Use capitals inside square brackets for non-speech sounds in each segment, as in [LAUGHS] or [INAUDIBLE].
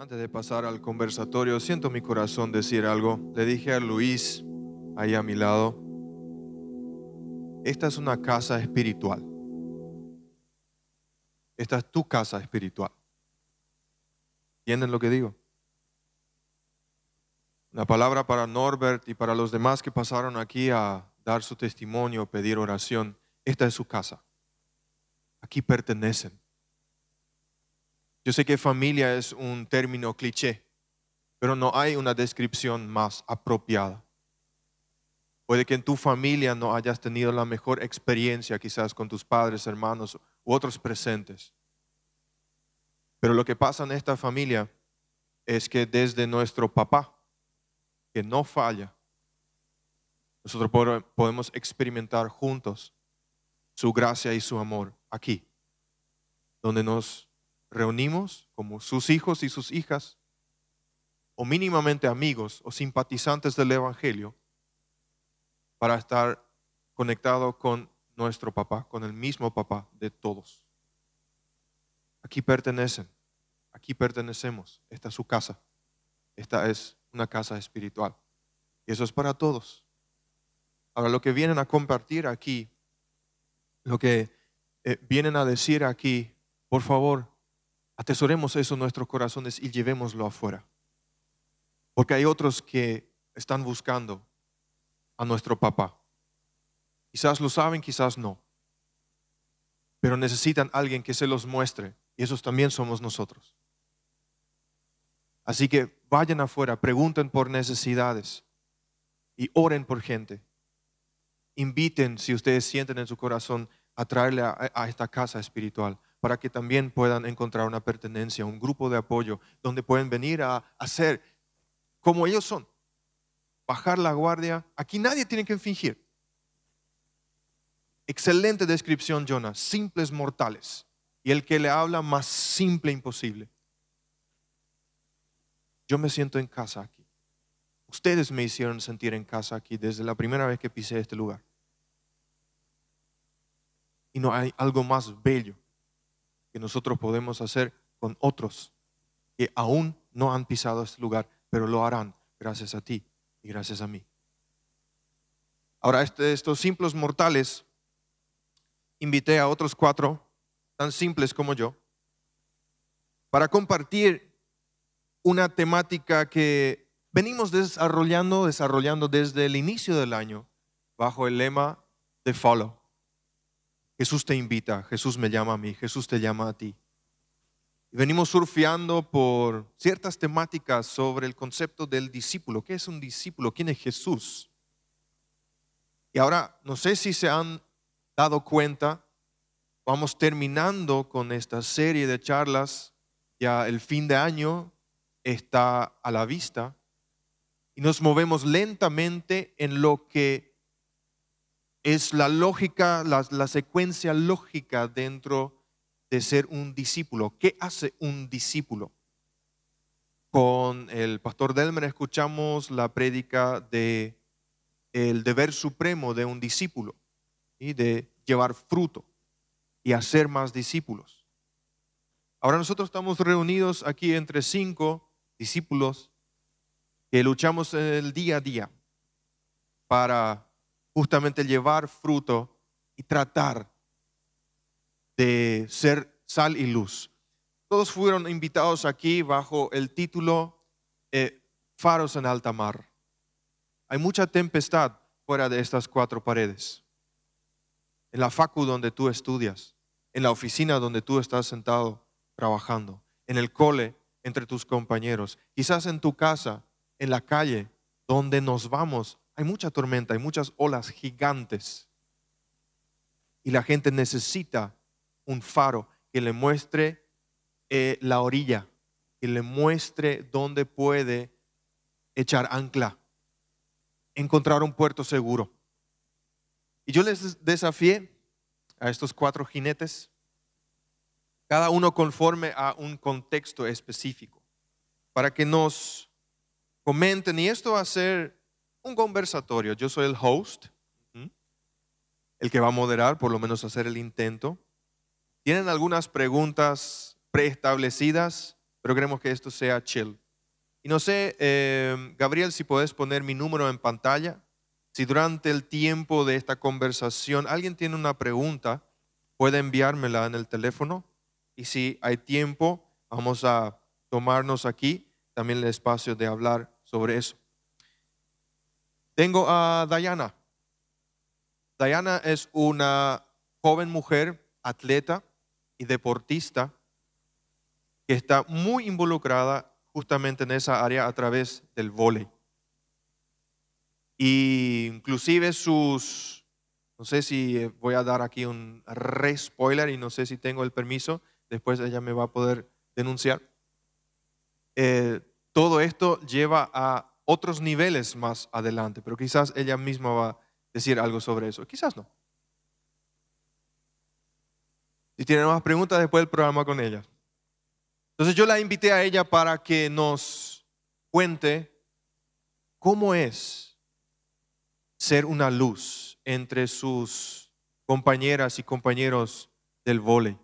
Antes de pasar al conversatorio, siento mi corazón decir algo. Le dije a Luis, ahí a mi lado, esta es una casa espiritual. Esta es tu casa espiritual. ¿Entienden lo que digo? La palabra para Norbert y para los demás que pasaron aquí a dar su testimonio, pedir oración. Esta es su casa. Aquí pertenecen. Yo sé que familia es un término cliché, pero no hay una descripción más apropiada. Puede que en tu familia no hayas tenido la mejor experiencia quizás con tus padres, hermanos u otros presentes. Pero lo que pasa en esta familia es que desde nuestro papá, que no falla, nosotros podemos experimentar juntos su gracia y su amor aquí, donde nos reunimos como sus hijos y sus hijas, o mínimamente amigos o simpatizantes del Evangelio, para estar conectado con nuestro papá, con el mismo papá de todos. Aquí pertenecen, aquí pertenecemos, esta es su casa, esta es una casa espiritual. Y eso es para todos. Ahora, lo que vienen a compartir aquí, lo que eh, vienen a decir aquí, por favor, atesoremos eso en nuestros corazones y llevémoslo afuera. Porque hay otros que están buscando a nuestro papá. Quizás lo saben, quizás no. Pero necesitan alguien que se los muestre. Y esos también somos nosotros. Así que vayan afuera, pregunten por necesidades y oren por gente. Inviten, si ustedes sienten en su corazón, a traerle a, esta casa espiritual para que también puedan encontrar una pertenencia, un grupo de apoyo donde pueden venir a hacer como ellos son bajar la guardia. Aquí nadie tiene que fingir. Excelente descripción, Jonas. Simples mortales. Y el que le habla más simple imposible. Yo me siento en casa aquí. Ustedes me hicieron sentir en casa aquí desde la primera vez que pisé este lugar. Y no hay algo más bello que nosotros podemos hacer con otros que aún no han pisado este lugar, pero lo harán gracias a ti y gracias a mí. Ahora, este, estos simples mortales, invité a otros cuatro, tan simples como yo, para compartir una temática que venimos desarrollando, desarrollando desde el inicio del año, bajo el lema de Follow. Jesús te invita, Jesús me llama a mí, Jesús te llama a ti. Venimos surfeando por ciertas temáticas sobre el concepto del discípulo. ¿Qué es un discípulo? ¿Quién es Jesús? Y ahora, no sé si se han dado cuenta, vamos terminando con esta serie de charlas, ya el fin de año está a la vista y nos movemos lentamente en lo que es la lógica, la, secuencia lógica dentro de ser un discípulo. ¿Qué hace un discípulo? Con el pastor Delmer escuchamos la prédica de el deber supremo de un discípulo y de llevar fruto y hacer más discípulos. Ahora nosotros estamos reunidos aquí entre cinco discípulos que luchamos el día a día para justamente llevar fruto y tratar de ser sal y luz. Todos fueron invitados aquí bajo el título eh, Faros en alta mar. Hay mucha tempestad fuera de estas cuatro paredes. En la facu donde tú estudias, en la oficina donde tú estás sentado trabajando, en el cole entre tus compañeros, quizás en tu casa, en la calle donde nos vamos. Hay mucha tormenta, hay muchas olas gigantes. Y la gente necesita un faro que le muestre eh, la orilla, que le muestre dónde puede echar ancla, encontrar un puerto seguro. Y yo les desafié a estos cuatro jinetes, cada uno conforme a un contexto específico, para que nos comenten, y esto va a ser un conversatorio. Yo soy el host, el que va a moderar, por lo menos hacer el intento. ¿Tienen algunas preguntas preestablecidas pero queremos que esto sea chill. Y no sé, eh, Gabriel, si puedes poner mi número en pantalla. Si durante el tiempo de esta conversación alguien tiene una pregunta, puede enviármela en el teléfono. Y si hay tiempo, vamos a tomarnos aquí también el espacio de hablar sobre eso. Tengo a Diana. Diana es una joven mujer, atleta y deportista que está muy involucrada justamente en esa área a través del vóley. Y inclusive sus, no sé si voy a dar aquí un re spoiler y no sé si tengo el permiso, después ella me va a poder denunciar. Eh, todo esto lleva a otros niveles más adelante, pero quizás ella misma va a decir algo sobre eso, quizás no. Si tienen más preguntas después del programa con ella. Entonces yo la invité a ella para que nos cuente cómo es ser una luz entre sus compañeras y compañeros del vóley.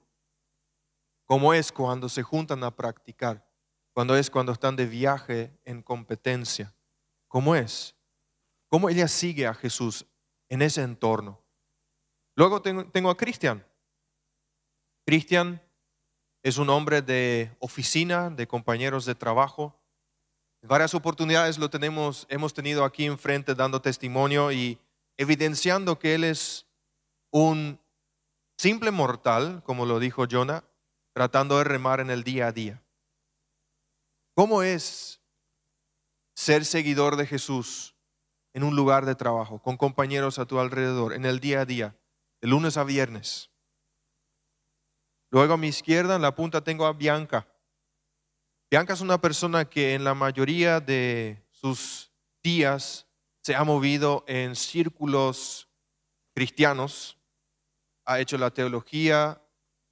Cómo es cuando se juntan a practicar, cuando es cuando están de viaje en competencia. ¿Cómo es? ¿Cómo ella sigue a Jesús en ese entorno? Luego tengo, a Cristian. Cristian es un hombre de oficina, de compañeros de trabajo. En varias oportunidades lo tenemos, hemos tenido aquí enfrente dando testimonio y evidenciando que él es un simple mortal, como lo dijo Jonah, tratando de remar en el día a día. ¿Cómo es ser seguidor de Jesús en un lugar de trabajo, con compañeros a tu alrededor, en el día a día, de lunes a viernes? Luego a mi izquierda, en la punta, tengo a Bianca. Bianca es una persona que en la mayoría de sus días se ha movido en círculos cristianos, ha hecho la teología,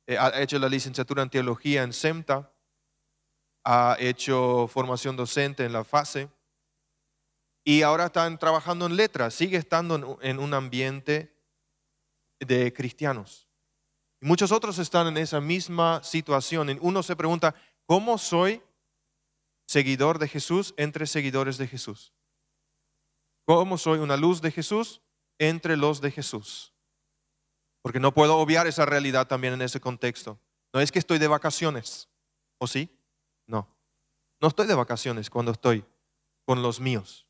eh, ha hecho la licenciatura en teología en SEMTA, ha hecho formación docente en la FASE y ahora están trabajando en letras, sigue estando en un ambiente de cristianos muchos otros están en esa misma situación. Uno se pregunta, ¿cómo soy seguidor de Jesús entre seguidores de Jesús? ¿Cómo soy una luz de Jesús entre los de Jesús? Porque no puedo obviar esa realidad también en ese contexto. No es que estoy de vacaciones, ¿o sí? No. No estoy de vacaciones cuando estoy con los míos.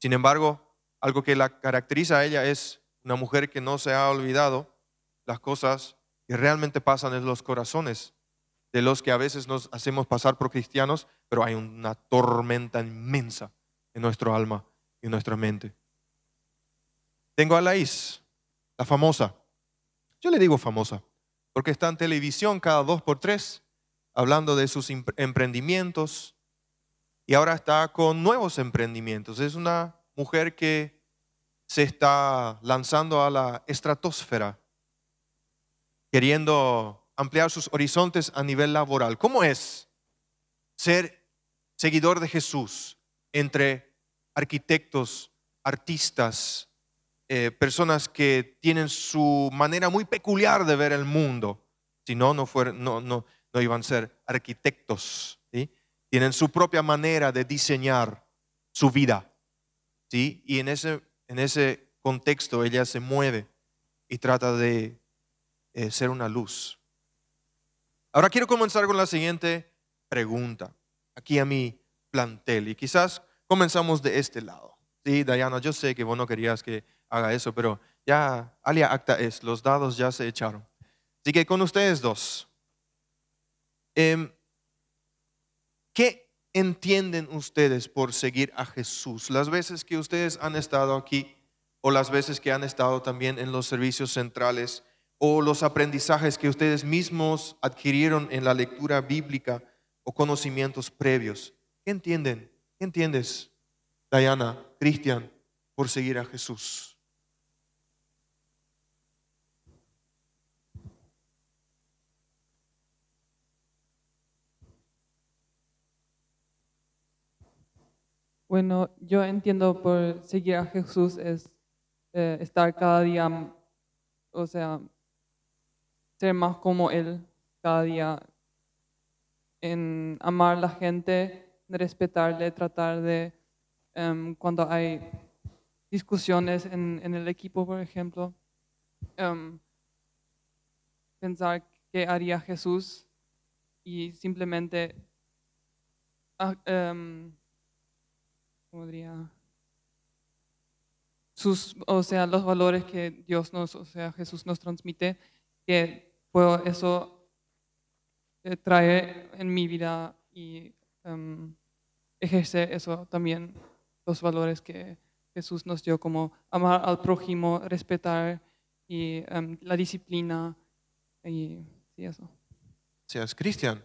Sin embargo, algo que la caracteriza a ella es una mujer que no se ha olvidado las cosas que realmente pasan en los corazones de los que a veces nos hacemos pasar por cristianos, pero hay una tormenta inmensa en nuestro alma y en nuestra mente. Tengo a Laís, la famosa. Yo le digo famosa, porque está en televisión cada dos por tres hablando de sus emprendimientos y ahora está con nuevos emprendimientos. Es una mujer que se está lanzando a la estratosfera queriendo ampliar sus horizontes a nivel laboral. ¿Cómo es ser seguidor de Jesús entre arquitectos, artistas, eh, personas que tienen su manera muy peculiar de ver el mundo? Si no, no, no, no, no iban a ser arquitectos. Tienen su propia manera de diseñar su vida. ¿sí? Y en ese, en ese contexto ella se mueve y trata de eh, ser una luz. Ahora quiero comenzar con la siguiente pregunta, aquí a mi plantel, y quizás comenzamos de este lado. Sí, Diana, yo sé que vos no querías que haga eso, pero ya, alia acta es, los dados ya se echaron. Así que con ustedes dos, em, ¿qué entienden ustedes por seguir a Jesús? Las veces que ustedes han estado aquí o las veces que han estado también en los servicios centrales, o los aprendizajes que ustedes mismos adquirieron en la lectura bíblica o conocimientos previos. ¿Qué entienden? ¿Qué entiendes, Diana, Cristian, por seguir a Jesús? Bueno, yo entiendo por seguir a Jesús es eh, estar cada día, o sea, ser más como Él cada día, en amar a la gente, respetarle, tratar de, em, cuando hay discusiones en, en el equipo, por ejemplo, em, pensar qué haría Jesús y simplemente, ah, em, ¿cómo diría? Sus, o sea, los valores que Dios nos, o sea, Jesús nos transmite, que puedo eso eh, traer en mi vida y em, ejercer eso también, los valores que Jesús nos dio, como amar al prójimo, respetar y em, la disciplina y sí, eso. Seas Cristian,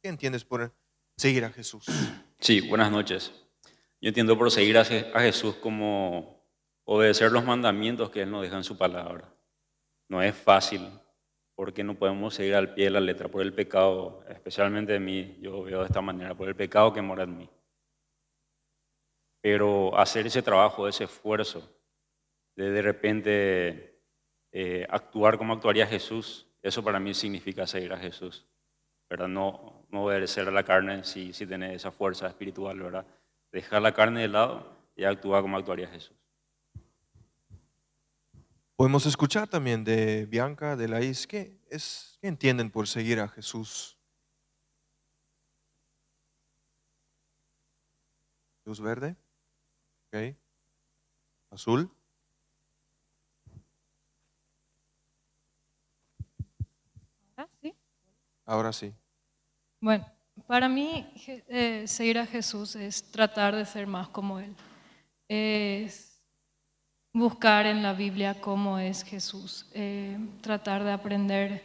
¿qué entiendes por seguir a Jesús? Sí, buenas noches. Yo entiendo por seguir a Je- a Jesús como obedecer los mandamientos que Él nos deja en su palabra. No es fácil, porque no podemos seguir al pie de la letra por el pecado, especialmente de mí, yo veo de esta manera, por el pecado que mora en mí. Pero hacer ese trabajo, ese esfuerzo, de de repente eh, actuar como actuaría Jesús, eso para mí significa seguir a Jesús. ¿verdad? No, no obedecer a la carne si, si tenés esa fuerza espiritual, ¿verdad? Dejar la carne de lado y actuar como actuaría Jesús. Podemos escuchar también de Bianca, de Laís, ¿qué, es, ¿qué entienden por seguir a Jesús? Luz verde, ok. Azul, Ah, sí. ahora sí. Bueno, para mí eh, seguir a Jesús es tratar de ser más como Él. Es buscar en la Biblia cómo es Jesús, eh, tratar de aprender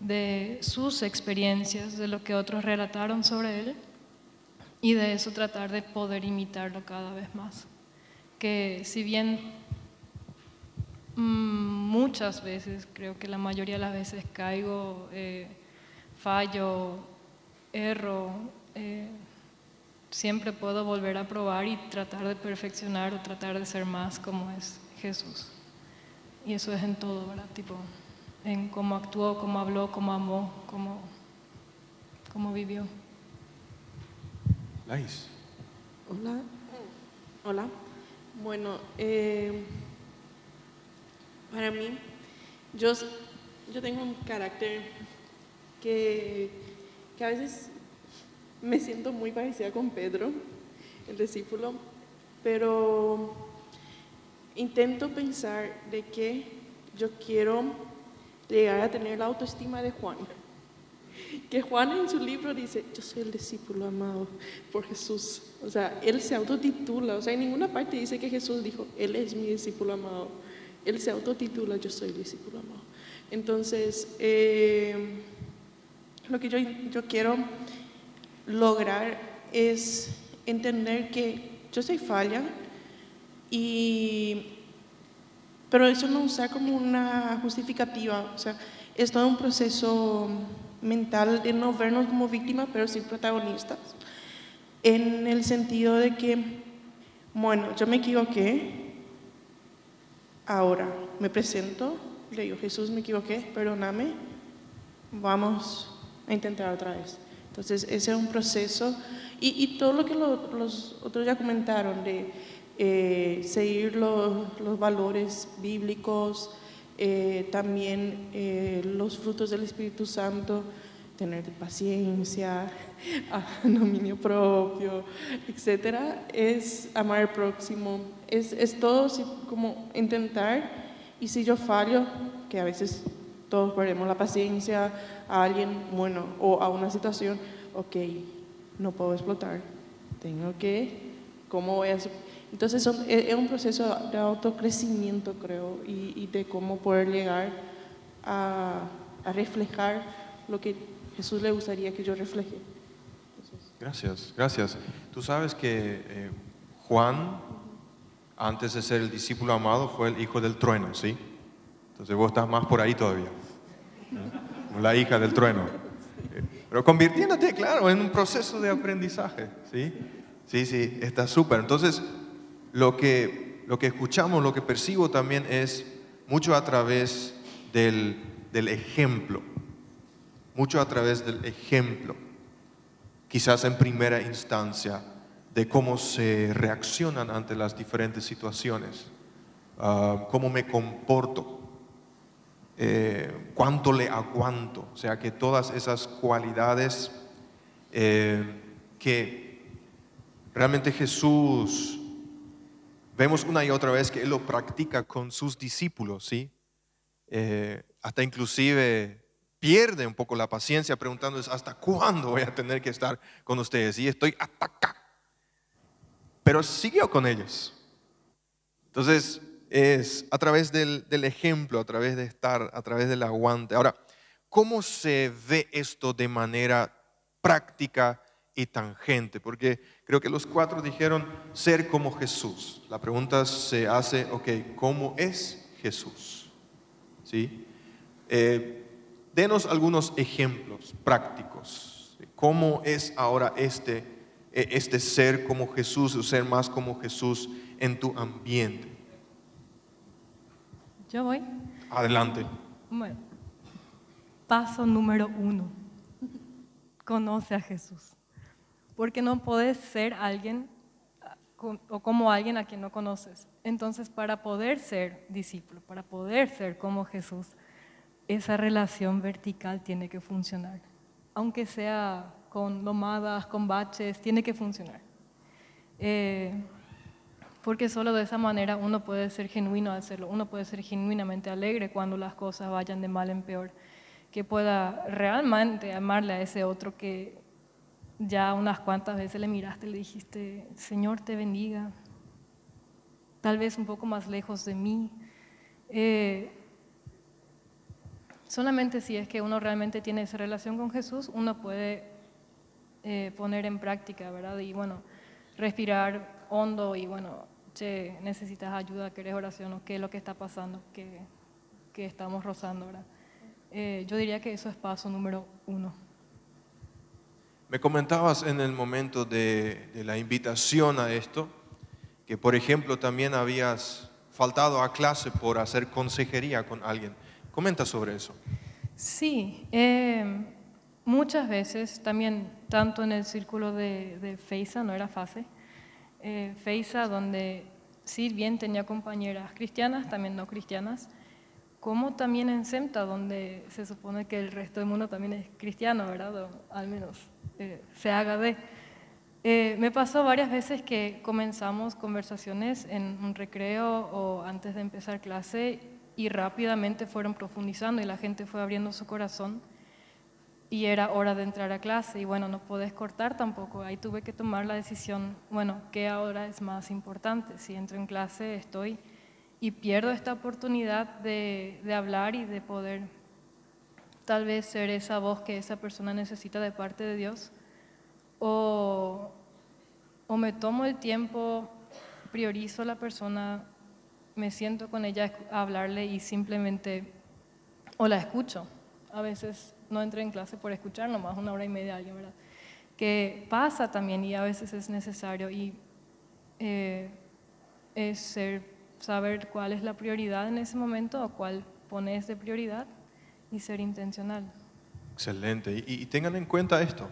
de sus experiencias, de lo que otros relataron sobre Él y de eso tratar de poder imitarlo cada vez más. Que si bien mm, muchas veces, creo que la mayoría de las veces caigo, eh, fallo, erro, eh, siempre puedo volver a probar y tratar de perfeccionar o tratar de ser más como es Jesús. Y eso es en todo, ¿verdad? Tipo, en cómo actuó, cómo habló, cómo amó, cómo, cómo vivió. Laís, Hola. Hola. Bueno, eh, para mí, yo, yo tengo un carácter que, que a veces me siento muy parecida con Pedro, el discípulo, pero intento pensar de que yo quiero llegar a tener la autoestima de Juan. Que Juan en su libro dice, yo soy el discípulo amado por Jesús. O sea, él se autotitula. O sea, en ninguna parte dice que Jesús dijo, él es mi discípulo amado. Él se autotitula, yo soy el discípulo amado. Entonces, eh, lo que yo, yo quiero lograr es entender que yo soy falla y pero eso no usar como una justificativa, o sea, es todo un proceso mental de no vernos como víctimas, pero sí protagonistas, en el sentido de que, bueno, yo me equivoqué, ahora me presento, le digo, Jesús, me equivoqué, perdóname, vamos a intentar otra vez. Entonces, ese es un proceso, y, todo lo que lo- los otros ya comentaron, de eh, seguir los, valores bíblicos, eh, también eh, los frutos del Espíritu Santo, tener paciencia, [LAUGHS] ah, dominio propio, etcétera, es amar al próximo, es, es todo como intentar, y si yo fallo, que a veces todos perdemos la paciencia a alguien, bueno, o a una situación, ok, no puedo explotar, tengo que, ¿cómo voy a? Entonces son- es es un proceso de autocrecimiento, creo, y, y de cómo poder llegar a, a reflejar lo que Jesús le gustaría que yo refleje. gracias, gracias. Tú sabes que eh, Juan, antes de ser el discípulo amado, fue el hijo del trueno, ¿sí? Entonces vos estás más por ahí todavía. La hija del trueno. Pero convirtiéndote, claro, en un proceso de aprendizaje, ¿sí? Sí, sí, está súper. Entonces, lo que, lo que escuchamos, lo que percibo también es mucho a través del, del ejemplo. Mucho a través del ejemplo. quizás en primera instancia, de cómo se reaccionan ante las diferentes situaciones, ah, cómo me comporto, eh, cuánto le aguanto, o sea que todas esas cualidades eh, que realmente Jesús vemos una y otra vez que Él lo practica con sus discípulos, ¿sí? Eh, hasta inclusive pierde un poco la paciencia preguntándoles, ¿hasta cuándo voy a tener que estar con ustedes? Y estoy hasta acá. Pero siguió con ellos. Entonces, es a través del, del ejemplo, a través de estar, a través del aguante. Ahora, ¿cómo se ve esto de manera práctica y tangente? Porque creo que los cuatro dijeron ser como Jesús. La pregunta se hace, ok, ¿cómo es Jesús? ¿Sí? Eh, denos algunos ejemplos prácticos. ¿Cómo es ahora este, eh, este ser como Jesús, o ser más como Jesús en tu ambiente? Yo voy. Adelante. Bueno, paso número uno. Conoce a Jesús. Porque no puedes ser alguien o como alguien a quien no conoces. Entonces, para poder ser discípulo, para poder ser como Jesús, esa relación vertical tiene que funcionar. Aunque sea con lomadas, con baches, tiene que funcionar. Eh, porque solo de esa manera uno puede ser genuino al hacerlo, uno puede ser genuinamente alegre cuando las cosas vayan de mal en peor, que pueda realmente amarle a ese otro que ya unas cuantas veces le miraste le dijiste, Señor te bendiga, tal vez un poco más lejos de mí. Eh, solamente si es que uno realmente tiene esa relación con Jesús, uno puede eh, poner en práctica, ¿verdad? Y bueno, respirar hondo y bueno, che, necesitas ayuda, querés oración o qué es lo que está pasando, que, que estamos rozando, ¿verdad? Eh, yo diría que eso es paso número uno. Me comentabas en el momento de, de la invitación a esto, que por ejemplo también habías faltado a clase por hacer consejería con alguien. Comenta sobre eso. Sí, eh, muchas veces también, tanto en el círculo de, de FEISA, no era FASE, eh, FEISA, donde sí bien tenía compañeras cristianas, también no cristianas, como también en SEMTA, donde se supone que el resto del mundo también es cristiano, ¿verdad? Al menos eh, se haga de. Eh, me pasó varias veces que comenzamos conversaciones en un recreo o antes de empezar clase y rápidamente fueron profundizando y la gente fue abriendo su corazón y era hora de entrar a clase y bueno, no podés cortar tampoco. Ahí tuve que tomar la decisión, bueno, ¿qué ahora es más importante? Si entro en clase, estoy y pierdo esta oportunidad de, de hablar y de poder tal vez ser esa voz que esa persona necesita de parte de Dios o, o me tomo el tiempo, priorizo a la persona, me siento con ella a hablarle y simplemente o la escucho. A veces no entro en clase por escuchar nomás una hora y media a alguien, ¿verdad? Que pasa también y a veces es necesario y eh, es ser, saber cuál es la prioridad en ese momento o cuál pones de prioridad y ser intencional. Excelente. Y, tengan en cuenta esto.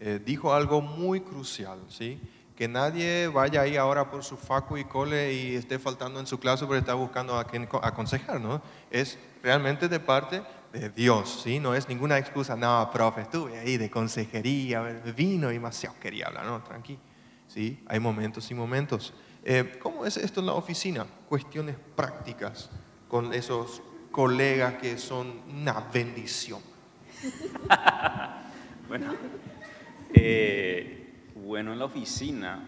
Eh, dijo algo muy crucial, ¿sí? Que nadie vaya ahí ahora por su facu y cole y esté faltando en su clase porque está buscando a quien co- aconsejar, ¿no? Es realmente de parte de Dios, ¿sí? No es ninguna excusa, no, profe, estuve ahí de consejería, vino y demasiado quería hablar, ¿no? Tranqui, ¿sí? Hay momentos y momentos. Eh, ¿Cómo es esto en la oficina? Cuestiones prácticas con esos colegas que son una bendición. [LAUGHS] Bueno, eh, bueno, en la oficina,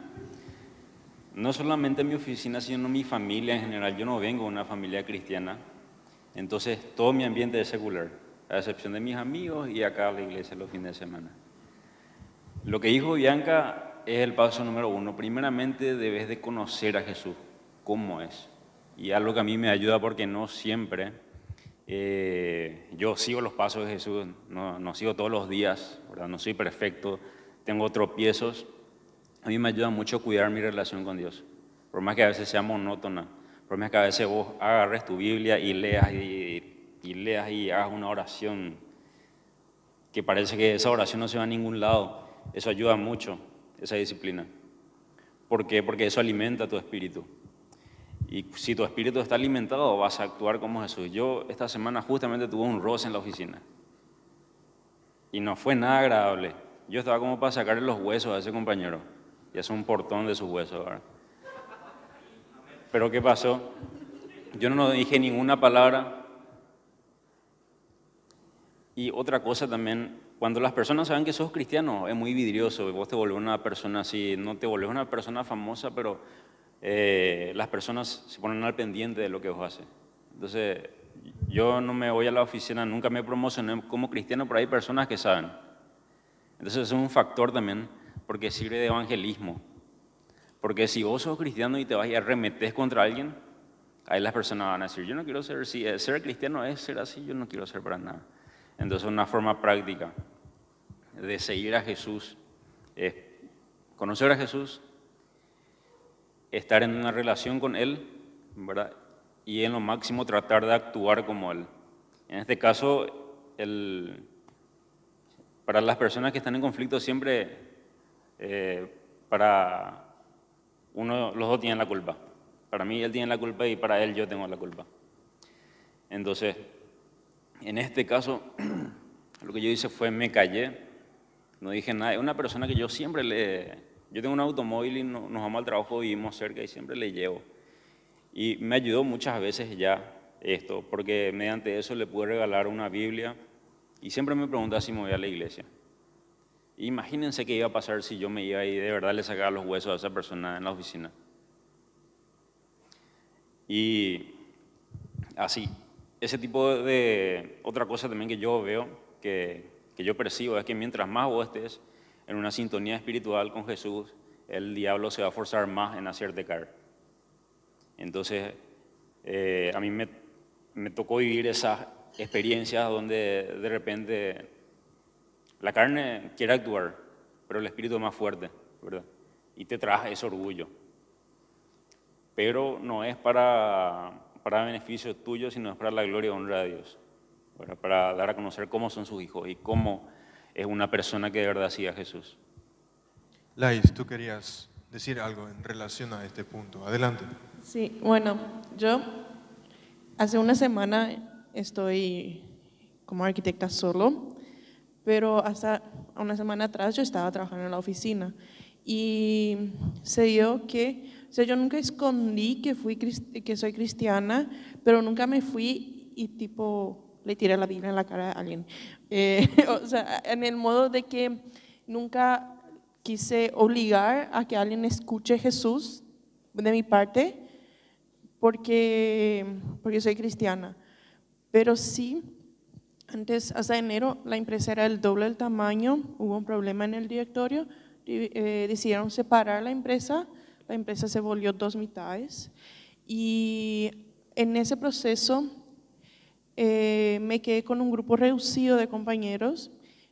no solamente en mi oficina, sino en mi familia en general. Yo no vengo de una familia cristiana, entonces todo mi ambiente es secular, a excepción de mis amigos y acá a la iglesia los fines de semana. Lo que dijo Bianca es el paso número uno. Primeramente debes de conocer a Jesús, cómo es. Y algo que a mí me ayuda porque no siempre eh, yo sigo los pasos de Jesús, no, no sigo todos los días, ¿verdad? no soy perfecto, tengo tropiezos. A mí me ayuda mucho cuidar mi relación con Dios, por más que a veces sea monótona, por más que a veces vos agarres tu Biblia y leas y, leas y hagas una oración que parece que esa oración no se va a ningún lado. eso ayuda mucho, esa disciplina. ¿Por qué? Porque eso alimenta tu espíritu. Y si tu espíritu está alimentado, vas a actuar como Jesús. Yo esta semana justamente tuve un roce en la oficina. Y no fue nada agradable. Yo estaba como para sacarle los huesos a ese compañero. Y hace un portón de sus huesos. ¿verdad? Pero ¿qué pasó? Yo no dije ninguna palabra. Y otra cosa también, cuando las personas saben que sos cristiano, es muy vidrioso. Vos te volvés una persona así, no te volvés una persona famosa, pero eh, las personas se ponen al pendiente de lo que vos haces. Entonces, yo no me voy a la oficina, nunca me promocioné como cristiano, pero hay personas que saben. Entonces, es un factor también, porque sirve de evangelismo. Porque si vos sos cristiano y te vas y arremetes contra alguien, ahí las personas van a decir, yo no quiero ser, si ser cristiano es ser así, yo no quiero ser para nada. Entonces, una forma práctica de seguir a Jesús es conocer a Jesús, estar en una relación con Él, ¿verdad? Y en lo máximo tratar de actuar como Él. En este caso, el, para las personas que están en conflicto siempre, eh, para los dos tienen la culpa. Para mí Él tiene la culpa y para Él yo tengo la culpa. Entonces, en este caso, [CLEARS THROAT] lo que yo hice fue me callé, no dije nada. Es una persona que yo siempre le, yo tengo un automóvil y nos vamos al trabajo, vivimos cerca y siempre le llevo. Y me ayudó muchas veces ya esto, porque mediante eso le pude regalar una Biblia y siempre me pregunta si me voy a la iglesia. Imagínense qué iba a pasar si yo me iba y de verdad le sacaba los huesos a esa persona en la oficina. Y así, ese tipo de... Otra cosa también que yo veo, que, que yo percibo, es que mientras más vos estés en una sintonía espiritual con Jesús, el diablo se va a forzar más en hacerte caer. Entonces, eh, a mí me, me, tocó vivir esas experiencias donde de repente la carne quiere actuar, pero el espíritu es más fuerte, ¿verdad? Y te trae ese orgullo. Pero no es para, para beneficio tuyo, sino es para la gloria y honra de Dios, para dar a conocer cómo son sus hijos y cómo es una persona que de verdad sigue a Jesús. Lais, tú querías decir algo en relación a este punto. Adelante. Sí, bueno, yo hace una semana estoy como arquitecta solo, pero hasta una semana atrás yo estaba trabajando en la oficina y se dio que, o sea, yo nunca escondí que, fui, que soy cristiana, pero nunca me fui y tipo le tiré la Biblia en la cara a alguien. [LAUGHS] Eh, o sea, en el modo de que nunca quise obligar a que alguien escuche Jesús de mi parte, porque, porque soy cristiana. Pero sí, antes, hasta enero, la empresa era el doble del tamaño, hubo un problema en el directorio, eh, decidieron separar la empresa, la empresa se volvió dos mitades y en ese proceso eh, me quedé con un grupo reducido de compañeros,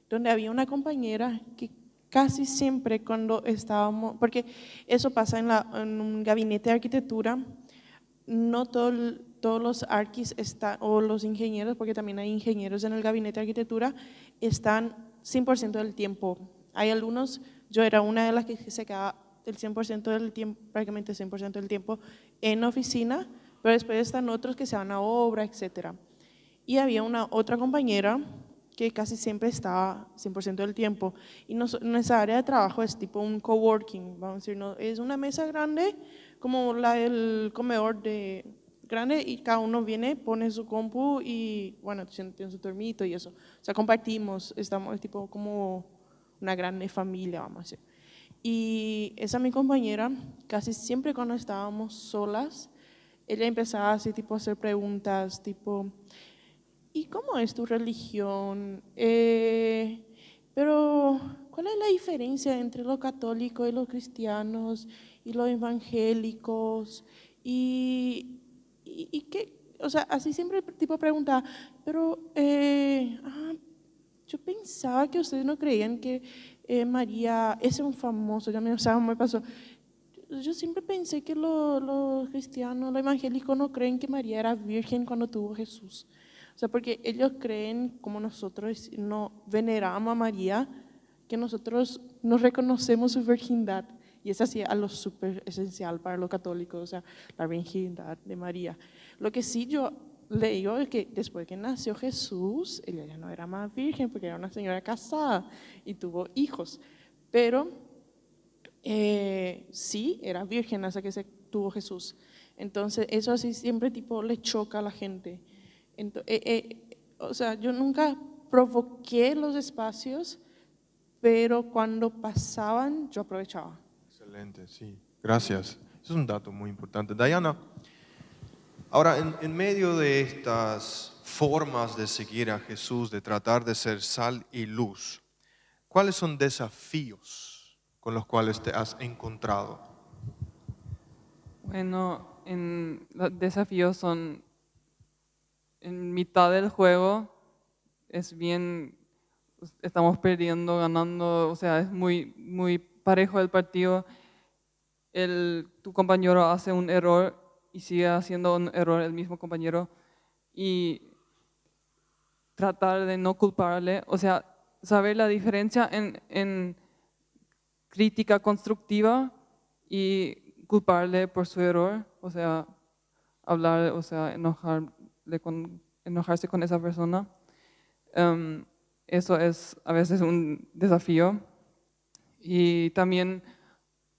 donde había una compañera que casi siempre cuando estábamos, porque eso pasa en, la, en un gabinete de arquitectura, no todo, todos los arquis está, o los ingenieros, porque también hay ingenieros en el gabinete de arquitectura, están 100% del tiempo. Hay algunos, yo era una de las que se quedaba el 100% del tiempo, prácticamente 100% del tiempo en oficina, pero después están otros que se van a obra, etcétera. Y había una otra compañera que casi siempre estaba 100% del tiempo. Y nuestra área de trabajo es tipo un coworking, vamos a decir, es una mesa grande, como la del comedor de grande, y cada uno viene, pone su compu y, bueno, tiene su termito y eso. O sea, compartimos, estamos tipo como una grande familia, vamos a decir. Y esa mi compañera, casi siempre cuando estábamos solas, ella empezaba así, tipo, a hacer preguntas, tipo, ¿y cómo es tu religión? Eh, pero, ¿cuál es la diferencia entre los católicos y los cristianos y los evangélicos? Y, y, qué, o sea, así siempre tipo pregunta, pero eh, ah, yo pensaba que ustedes no creían que eh, María, es un famoso, ya me, o sea, me pasó. Yo siempre pensé que los, los cristianos, los evangélicos no creen que María era virgen cuando tuvo Jesús. O sea, porque ellos creen, como nosotros no veneramos a María, que nosotros nos reconocemos su virginidad y es así algo súper esencial para los católicos, o sea, la virginidad de María. Lo que sí yo leí es que después que nació Jesús, ella ya no era más virgen porque era una señora casada y tuvo hijos, pero eh, sí era virgen hasta que se tuvo Jesús. Entonces eso así siempre tipo le choca a la gente. Ento- eh, eh, o sea, yo nunca provoqué los espacios, pero cuando pasaban yo aprovechaba. Excelente, sí. Gracias. Es un dato muy importante. Diana, ahora en, en medio de estas formas de seguir a Jesús, de tratar de ser sal y luz, ¿cuáles son desafíos con los cuales te has encontrado? Bueno, en, los desafíos son en mitad del juego, es bien, estamos perdiendo, ganando, o sea, es muy, muy parejo el partido. El, tu compañero hace un error y sigue haciendo un error el mismo compañero y tratar de no culparle, o sea, saber la diferencia en, en crítica constructiva y culparle por su error, o sea, hablar, o sea, enojarle con, enojarse con esa persona. Em, eso es a veces un desafío. Y también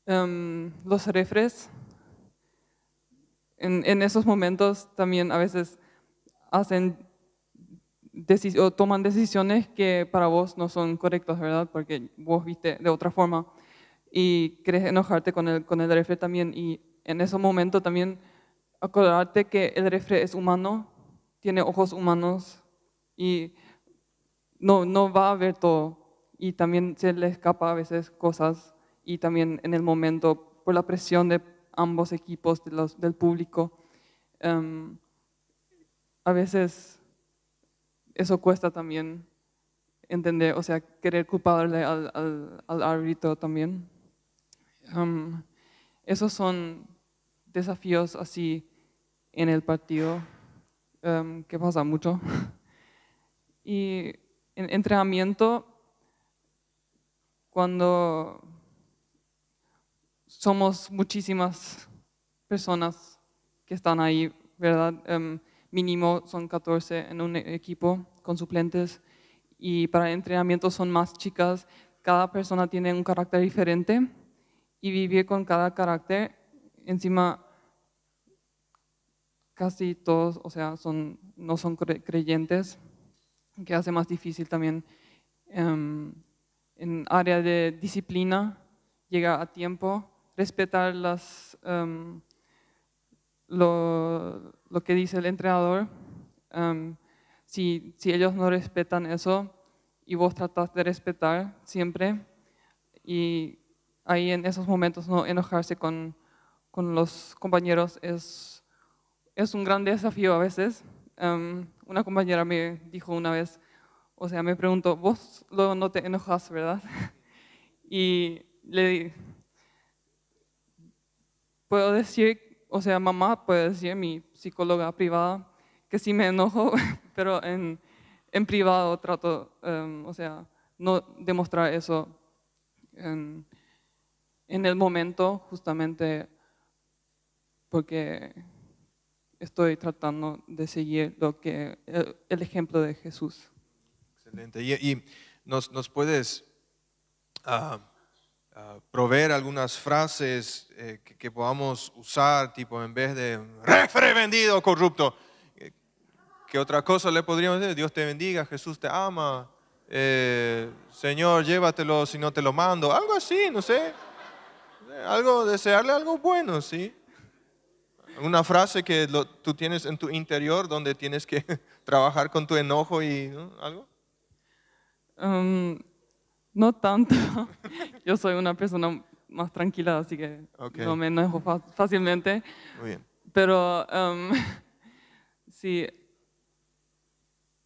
em, los refres, en, esos momentos también a veces hacen toman decisiones que para vos no son correctas, ¿verdad? Porque vos viste de otra forma y querés enojarte con el, con el refre también. Y en ese momento también acordarte que el refre es humano, tiene ojos humanos y no, no va a ver todo. Y también se le escapa a veces cosas y también en el momento por la presión de ambos equipos, de los, del público. em, a veces eso cuesta también entender, o sea, querer culparle al, árbitro también. Um, esos son desafíos así en el partido um, que pasa mucho. [LAUGHS] Y en entrenamiento, cuando somos muchísimas personas que están ahí, ¿verdad? Um, mínimo son 14 en un equipo con suplentes y para entrenamiento son más chicas. Cada persona tiene un carácter diferente y vivir con cada carácter, encima casi todos, o sea, son, no son cre- creyentes, que hace más difícil también em, en área de disciplina, llegar a tiempo, respetar em, lo, lo que dice el entrenador. em, si, si ellos no respetan eso y vos tratás de respetar siempre, y ahí en esos momentos no enojarse con, con los compañeros es, es un gran desafío a veces. Em, una compañera me dijo una vez, o sea, me preguntó, vos luego no te enojas, ¿verdad? [LAUGHS] y le puedo decir, o sea, mamá puede decir, mi psicóloga privada, que sí me enojo, [LAUGHS] pero en, en privado trato, em, o sea, no demostrar eso en, el momento, justamente porque estoy tratando de seguir lo que, el, ejemplo de Jesús. Excelente. Y, y nos, nos puedes ah, ah, proveer algunas frases eh, que, podamos usar, tipo en vez de refre vendido corrupto. eh, ¿Qué otra cosa le podríamos decir? Dios te bendiga, Jesús te ama, eh, Señor, llévatelo si no te lo mando. Algo así, no sé. Algo, desearle algo bueno, ¿sí? Una frase que tú tienes en tu interior donde tienes que [LAUGHS] trabajar con tu enojo y algo. Um, no tanto. [LAUGHS] Yo soy una persona más tranquila, así que no me enojo fácilmente. Muy bien. Pero um, [LAUGHS] sí,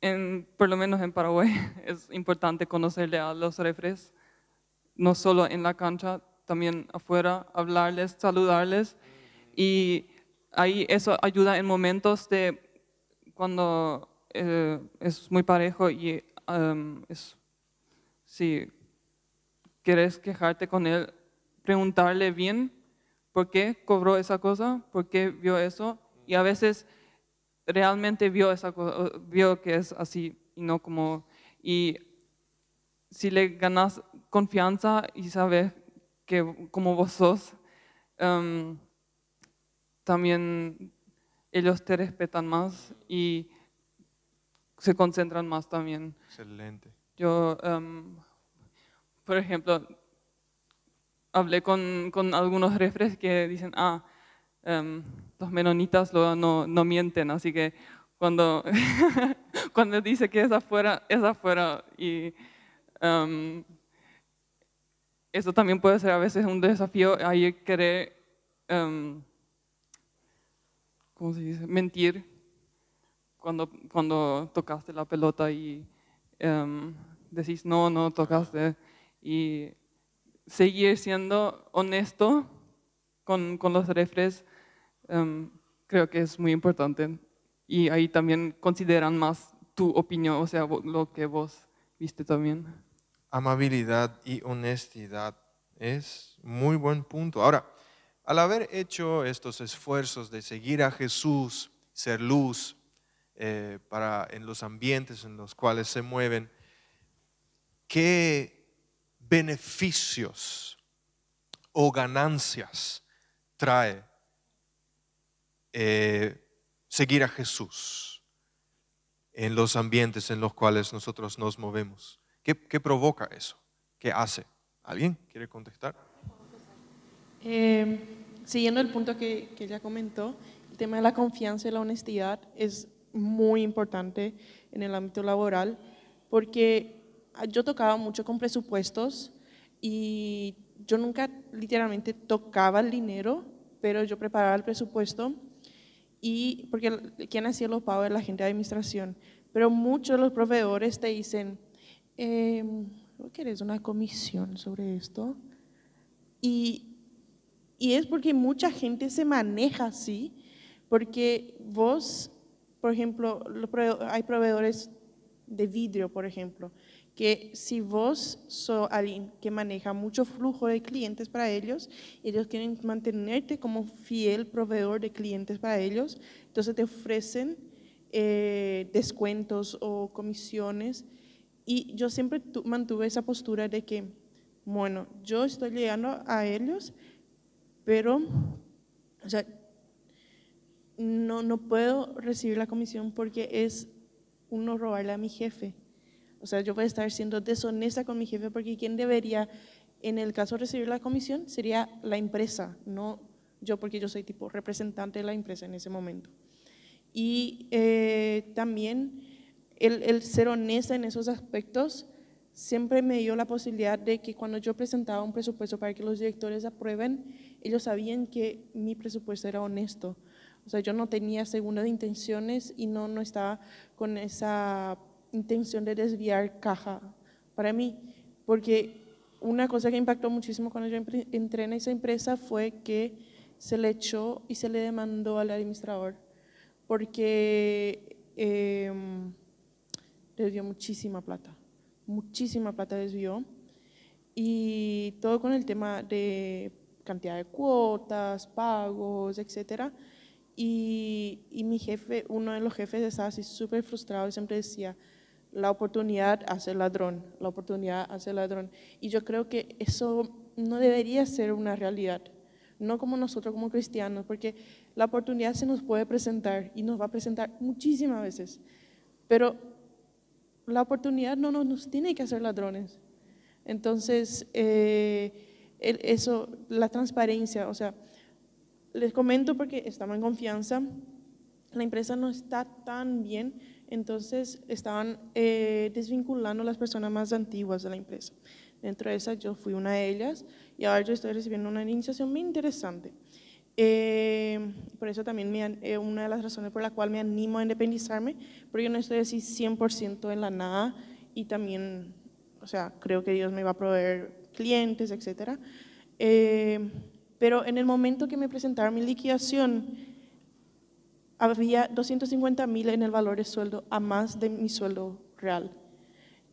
en, por lo menos en Paraguay [LAUGHS] es importante conocerle a los refres, no solo en la cancha, también afuera, hablarles, saludarles. Y ahí eso ayuda en momentos de cuando eh, es muy parejo y um, es, sí, querés quejarte con él, preguntarle bien por qué cobró esa cosa, por qué vio eso, y a veces realmente vio, esa co- vio que es así y no como... Y si le ganas confianza y sabes que como vos sos, em, también ellos te respetan más y se concentran más también. Excelente. Yo, em, por ejemplo, hablé con, con algunos refres que dicen, ah, em, los menonitas no, no mienten, así que cuando, [LAUGHS] cuando dice que es afuera, es afuera. Y em, eso también puede ser a veces un desafío, ahí querer, ¿cómo se dice? Mentir cuando, cuando tocaste la pelota y em, decís no, no tocaste. Y seguir siendo honesto con, con los refres em, creo que es muy importante. Y ahí también consideran más tu opinión, o sea, lo que vos viste también. Amabilidad y honestidad es muy buen punto. Ahora, al haber hecho estos esfuerzos de seguir a Jesús, ser luz eh, para en los ambientes en los cuales se mueven, ¿qué beneficios o ganancias trae eh, seguir a Jesús en los ambientes en los cuales nosotros nos movemos? ¿Qué, qué provoca eso? ¿Qué hace? ¿Alguien quiere contestar? Eh, siguiendo el punto que, que ella comentó, el tema de la confianza y la honestidad es muy importante en el ámbito laboral porque yo tocaba mucho con presupuestos y yo nunca literalmente tocaba el dinero, pero yo preparaba el presupuesto y porque quien hacía los pagos era la gente de administración. Pero muchos de los proveedores te dicen, eh, ¿no querés una comisión sobre esto? Y, y es porque mucha gente se maneja así, porque vos, por ejemplo, hay proveedores de vidrio, por ejemplo, que si vos sos alguien que maneja mucho flujo de clientes para ellos, ellos quieren mantenerte como fiel proveedor de clientes para ellos, entonces te ofrecen eh, descuentos o comisiones. Y yo siempre tu- mantuve esa postura de que, bueno, yo estoy llegando a ellos, pero, o sea, no, no puedo recibir la comisión porque es uno robarle a mi jefe. O sea, yo voy a estar siendo deshonesta con mi jefe porque quien debería, en el caso de recibir la comisión, sería la empresa, no yo porque yo soy tipo representante de la empresa en ese momento. Y eh, también el, el ser honesta en esos aspectos siempre me dio la posibilidad de que cuando yo presentaba un presupuesto para que los directores aprueben, ellos sabían que mi presupuesto era honesto. O sea, yo no tenía segundas intenciones y no, no estaba con esa intención de desviar caja para mí. Porque una cosa que impactó muchísimo cuando yo entré en esa empresa fue que se le echó y se le demandó al administrador porque eh, desvió muchísima plata, muchísima plata desvió y todo con el tema de cantidad de cuotas, pagos, etcétera. Y, y mi jefe, uno de los jefes estaba así súper frustrado y siempre decía, la oportunidad hace ladrón, la oportunidad hace ladrón. Y yo creo que eso no debería ser una realidad, no como nosotros como cristianos, porque la oportunidad se nos puede presentar y nos va a presentar muchísimas veces, pero la oportunidad no nos, nos tiene que hacer ladrones. Entonces, eh, eso, la transparencia, o sea, les comento porque estamos en confianza, la empresa no está tan bien, entonces estaban eh, desvinculando las personas más antiguas de la empresa. Dentro de esas yo fui una de ellas y ahora yo estoy recibiendo una iniciación muy interesante. Eh, por eso también me eh, una de las razones por la cual me animo a independizarme, porque yo no estoy así 100% en la nada y también, o sea, creo que Dios me va a proveer clientes, etcétera. Eh, pero en el momento que me presentaron mi liquidación, había 250 mil en el valor de sueldo a más de mi sueldo real,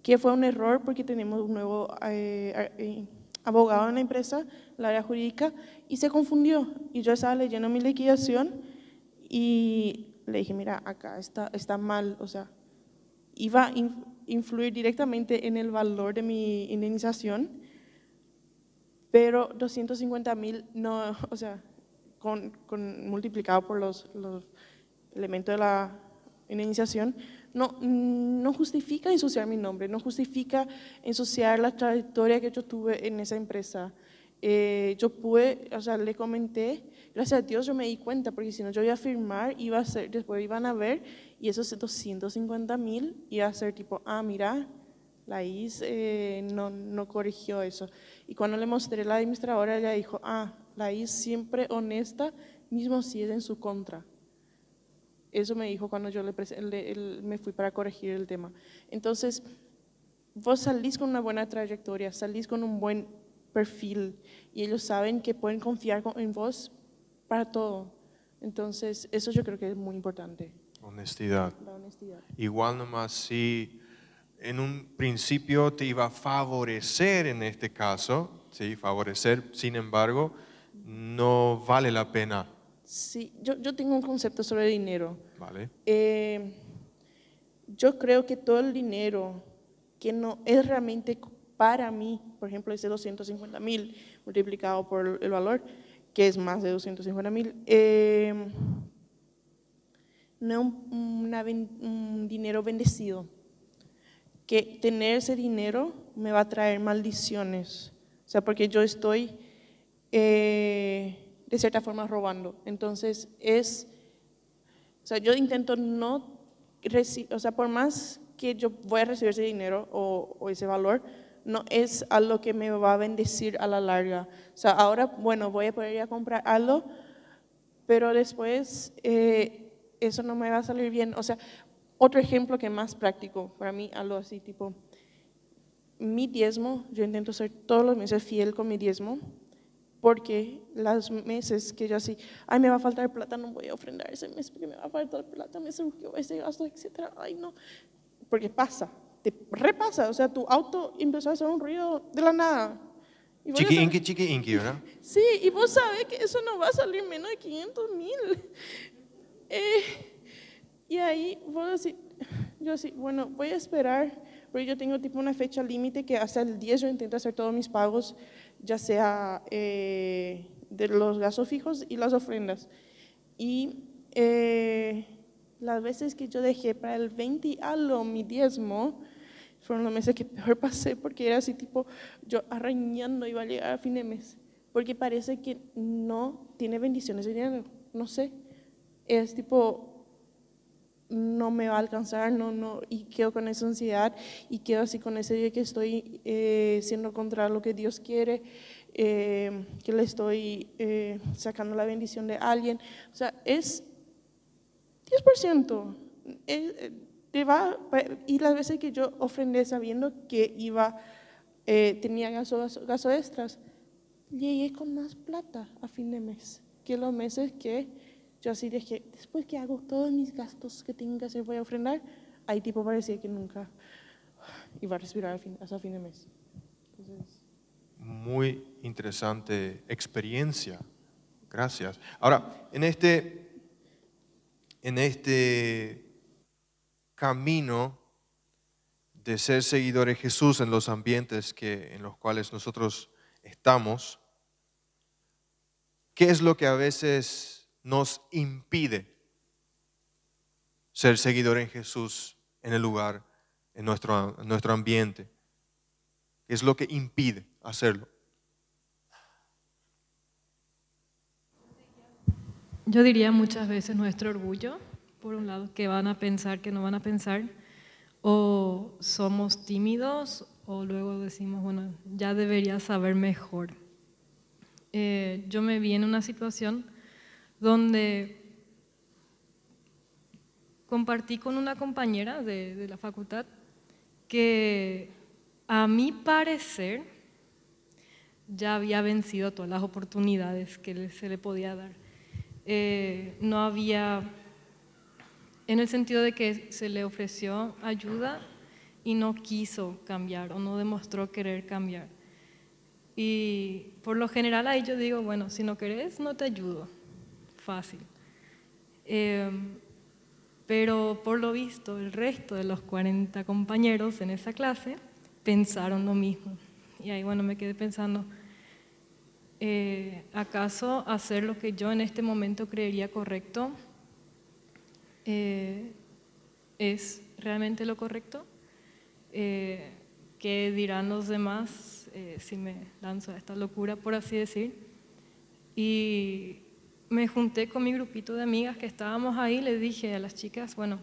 que fue un error porque tenemos un nuevo eh, eh, abogado en la empresa, la área jurídica, y se confundió. Y yo estaba leyendo mi liquidación y le dije, mira, acá está, está mal, o sea, iba a in- influir directamente en el valor de mi indemnización, pero 250 mil no, o sea, con, con- multiplicado por los, los elementos de la indemnización, no, no justifica ensuciar mi nombre, no justifica ensuciar la trayectoria que yo tuve en esa empresa. Eh, yo pude, o sea, le comenté, gracias a Dios yo me di cuenta, porque si no yo iba a firmar, iba a ser, después iban a ver, y esos 250 mil iba a ser tipo, ah, mira, la IS eh, no, no corrigió eso. Y cuando le mostré la administradora, ella dijo, ah, la IS siempre honesta, mismo si es en su contra. Eso me dijo cuando yo le, le- el- me fui para corregir el tema. Entonces, vos salís con una buena trayectoria, salís con un buen perfil y ellos saben que pueden confiar con- en vos para todo. Entonces, eso yo creo que es muy importante, Honestidad. la honestidad. Igual nomás si en un principio te iba a favorecer en este caso, sí, favorecer, sin embargo, no vale la pena, Sí, yo, yo tengo un concepto sobre dinero. ¿vale? Eh, yo creo que todo el dinero que no es realmente para mí, por ejemplo, ese 250 mil multiplicado por el valor, que es más de 250 mil, eh, no es un, un dinero bendecido. Que tener ese dinero me va a traer maldiciones. O sea, porque yo estoy eh, de cierta forma robando. Entonces, es o sea, yo intento no o sea, por más que yo voy a recibir ese dinero o, o ese valor, no es algo que me va a bendecir a la larga. O sea, ahora, bueno, voy a poder ir a comprar algo, pero después eh, eso no me va a salir bien. O sea, otro ejemplo que más práctico para mí, algo así tipo, mi diezmo, yo intento ser todos los meses fiel con mi diezmo, porque los meses que yo así, ay, me va a faltar plata, no voy a ofrendar ese mes porque me va a faltar plata, me surgió ese gasto, etcétera, ay, no, porque pasa, te repasa, o sea, tu auto empezó a hacer un ruido de la nada. Chiqui inqui, chiqui inqui, ¿verdad? Sí, y vos sabés que eso no va a salir menos de 500 mil. Eh, y ahí vos decís, yo así, bueno, voy a esperar, porque yo tengo tipo una fecha límite que hasta el 10 yo intento hacer todos mis pagos, ya sea eh, de los gastos fijos y las ofrendas. Y eh, las veces que yo dejé para el 20 y algo mi diezmo, fueron los meses que peor [LAUGHS] pasé porque era así tipo, yo arañando iba a llegar a fin de mes, porque parece que no tiene bendiciones de dinero, no sé, es tipo, no me va a alcanzar, no, no, y quedo con esa ansiedad y quedo así con ese día que estoy eh, siendo contra lo que Dios quiere, eh, que le estoy eh, sacando la bendición de alguien, o sea, es 10%. Eh, te va, y las veces que yo ofrendé sabiendo que iba, tenía gastos gasto extras, llegué con más plata a fin de mes que los meses que yo así dije, después que hago todos mis gastos que que hacer, voy a ofrendar, ahí tipo parecía que nunca iba a respirar hasta fin de mes. Entonces, Muy interesante experiencia. Gracias. Ahora, en este, en este camino de ser seguidores de Jesús en los ambientes que, en los cuales nosotros estamos, ¿qué es lo que a veces nos impide ser seguidores de Jesús en el lugar, en nuestro, en nuestro ambiente? ¿Qué es lo que impide hacerlo? Yo diría muchas veces nuestro orgullo, por un lado, que van a pensar, que no van a pensar, o somos tímidos, o luego decimos, bueno, ya debería saber mejor. Eh, yo me vi en una situación donde compartí con una compañera de, de la facultad que a mi parecer ya había vencido todas las oportunidades que se le podía dar. Eh, no había, en el sentido de que se le ofreció ayuda y no quiso cambiar o no demostró querer cambiar. Y por lo general ahí yo digo, bueno, si no querés, no te ayudo. Fácil. Eh, pero por lo visto, el resto de los 40 compañeros en esa clase pensaron lo mismo. Y ahí, bueno, me quedé pensando, eh, ¿acaso hacer lo que yo en este momento creería correcto eh, es realmente lo correcto? Eh, ¿Qué dirán los demás eh, si me lanzo a esta locura, por así decir? Y me junté con mi grupito de amigas que estábamos ahí, les dije a las chicas, bueno,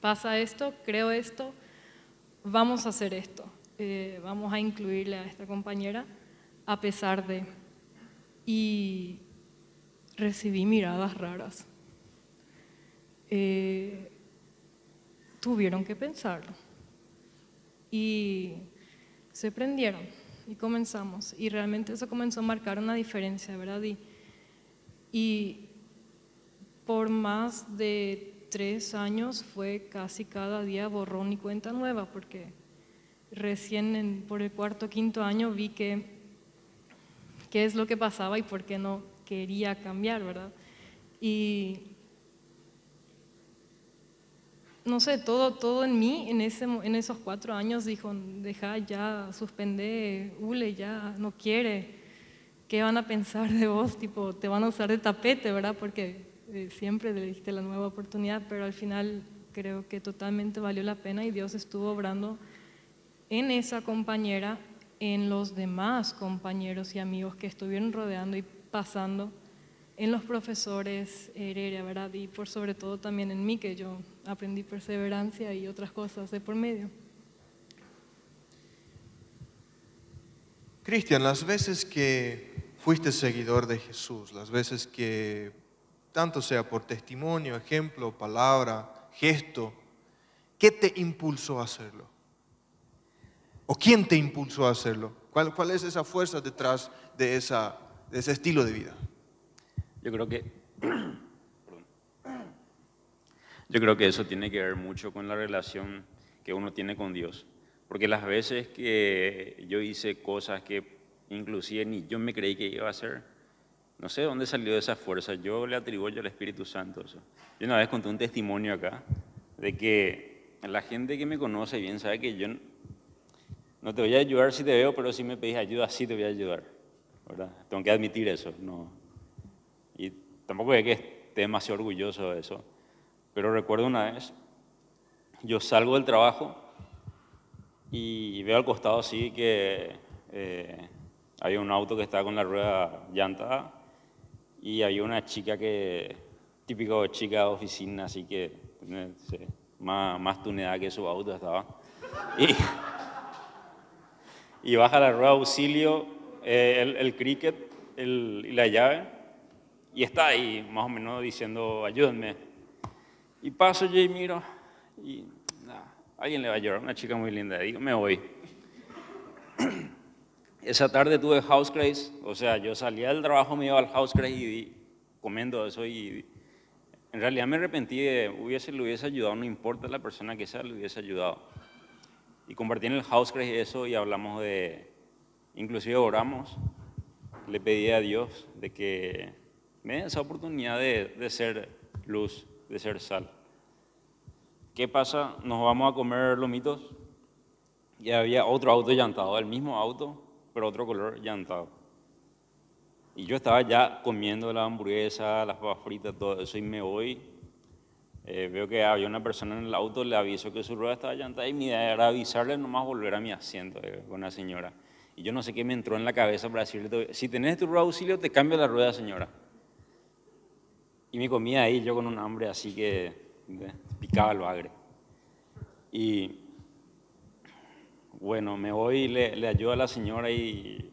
pasa esto, creo esto, vamos a hacer esto, eh, vamos a incluirle a esta compañera a pesar de... Y recibí miradas raras. Eh, tuvieron que pensarlo. Y se prendieron y comenzamos. Y realmente eso comenzó a marcar una diferencia, ¿verdad? Y, y por más de tres años fue casi cada día borrón y cuenta nueva, porque recién en- por el cuarto quinto año vi que qué es lo que pasaba y por qué no quería cambiar, ¿verdad? Y no sé, todo, todo en mí en, ese, en esos cuatro años dijo, deja ya, suspende, Ule ya no quiere, ¿qué van a pensar de vos? Tipo, te van a usar de tapete, ¿verdad? Porque eh, siempre le diste la nueva oportunidad, pero al final creo que totalmente valió la pena y Dios estuvo obrando en esa compañera, en los demás compañeros y amigos que estuvieron rodeando y pasando, en los profesores Heredia, ¿verdad? Y por sobre todo también en mí, que yo aprendí perseverancia y otras cosas de por medio. Cristian, las veces que fuiste seguidor de Jesús, las veces que, tanto sea por testimonio, ejemplo, palabra, gesto, ¿qué te impulsó a hacerlo? ¿O quién te impulsó a hacerlo? ¿Cuál, cuál es esa fuerza detrás de, esa, de ese estilo de vida? Yo creo que [CLEARS THROAT] yo creo que eso tiene que ver mucho con la relación que uno tiene con Dios, porque las veces que yo hice cosas que inclusive ni yo me creí que iba a hacer, no sé de dónde salió esa fuerza. Yo le atribuyo al Espíritu Santo eso. Yo una vez conté un testimonio acá de que la gente que me conoce bien sabe que yo no te voy a ayudar si te veo, pero si me pedís ayuda, sí te voy a ayudar. ¿verdad? Tengo que admitir eso. No, y tampoco es que esté demasiado orgulloso de eso. Pero recuerdo una vez, yo salgo del trabajo y veo al costado así que eh, hay un auto que está con la rueda llantada y había una chica que, típico chica de oficina, así que no sé, más, más tuneada que su auto estaba. Y, y baja la rueda de auxilio, eh, el, el cricket el- y la llave, y está ahí más o menos diciendo, ayúdenme. Y paso yo y miro, y alguien le va a llorar, una chica muy linda, digo, me voy. [CLEARS THROAT] Esa tarde tuve house craze, o sea, yo salía del trabajo, me iba al house craze y comiendo eso y en realidad me arrepentí de, hubiese, le hubiese ayudado, no importa la persona que sea, le hubiese ayudado. Y compartí en el house craze eso y hablamos de, inclusive oramos, le pedí a Dios de que me dé esa oportunidad de, de ser luz, de ser sal. ¿Qué pasa? Nos vamos a comer lomitos y había otro auto llantado, el mismo auto, pero otro color llantado. Y yo estaba ya comiendo la hamburguesa, las papas fritas, todo eso, y me voy. eh, veo que había una persona en el auto, le aviso que su rueda estaba llantada, y mi idea era avisarle nomás volver a mi asiento eh, con la señora. Y yo no sé qué me entró en la cabeza para decirle, si tenés tu rueda de auxilio, te cambio la rueda, señora. Y me comía ahí yo con un hambre así que picaba el bagre. Y bueno, me voy y le, ayudo a la señora y,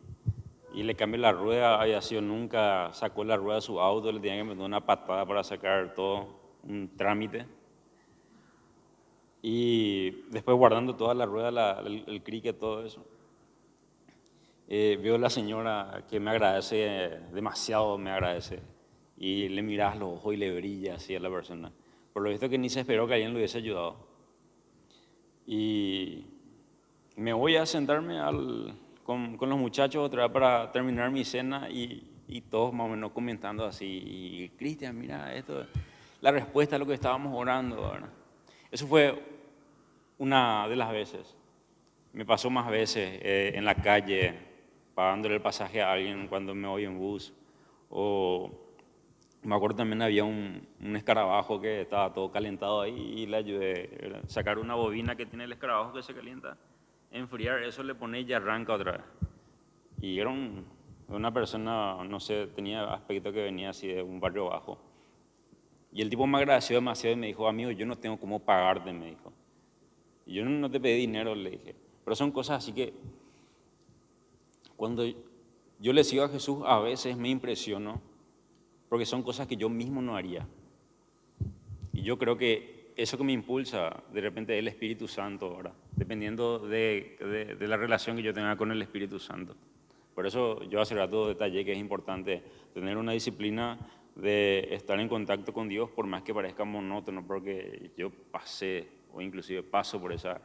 y le cambio la rueda. Había sido nunca, sacó la rueda de su auto, le tenía que meter una patada para sacar todo un trámite. Y después guardando toda la rueda, el, el cricket, todo eso. Eh, veo a la señora que me agradece, demasiado me agradece. Y le miras los ojos y le brilla así a la persona. Por lo visto que ni se esperó que alguien le hubiese ayudado. Y me voy a sentarme al con, con los muchachos otra vez para terminar mi cena y, y todos más o menos comentando así, Cristian, mira, esto, la respuesta a lo que estábamos orando, ¿verdad? Eso fue una de las veces. Me pasó más veces eh, en la calle, pagándole el pasaje a alguien cuando me voy en bus, o me acuerdo también había un, un escarabajo que estaba todo calentado ahí y le ayudé a sacar una bobina que tiene el escarabajo que se calienta, enfriar eso, le pone y arranca otra vez. Y era un, una persona, no sé, tenía aspecto que venía así de un barrio bajo. Y el tipo me agradeció demasiado y me dijo, amigo, yo no tengo cómo pagarte, me dijo. Y yo no te pedí dinero, le dije. Pero son cosas así que cuando yo le sigo a Jesús a veces me impresiono porque son cosas que yo mismo no haría. Y yo creo que eso que me impulsa de repente es el Espíritu Santo ahora, dependiendo de, de, de la relación que yo tenga con el Espíritu Santo. Por eso yo hace rato detallé que es importante tener una disciplina de estar en contacto con Dios, por más que parezca monótono, porque yo pasé o inclusive paso por, esa,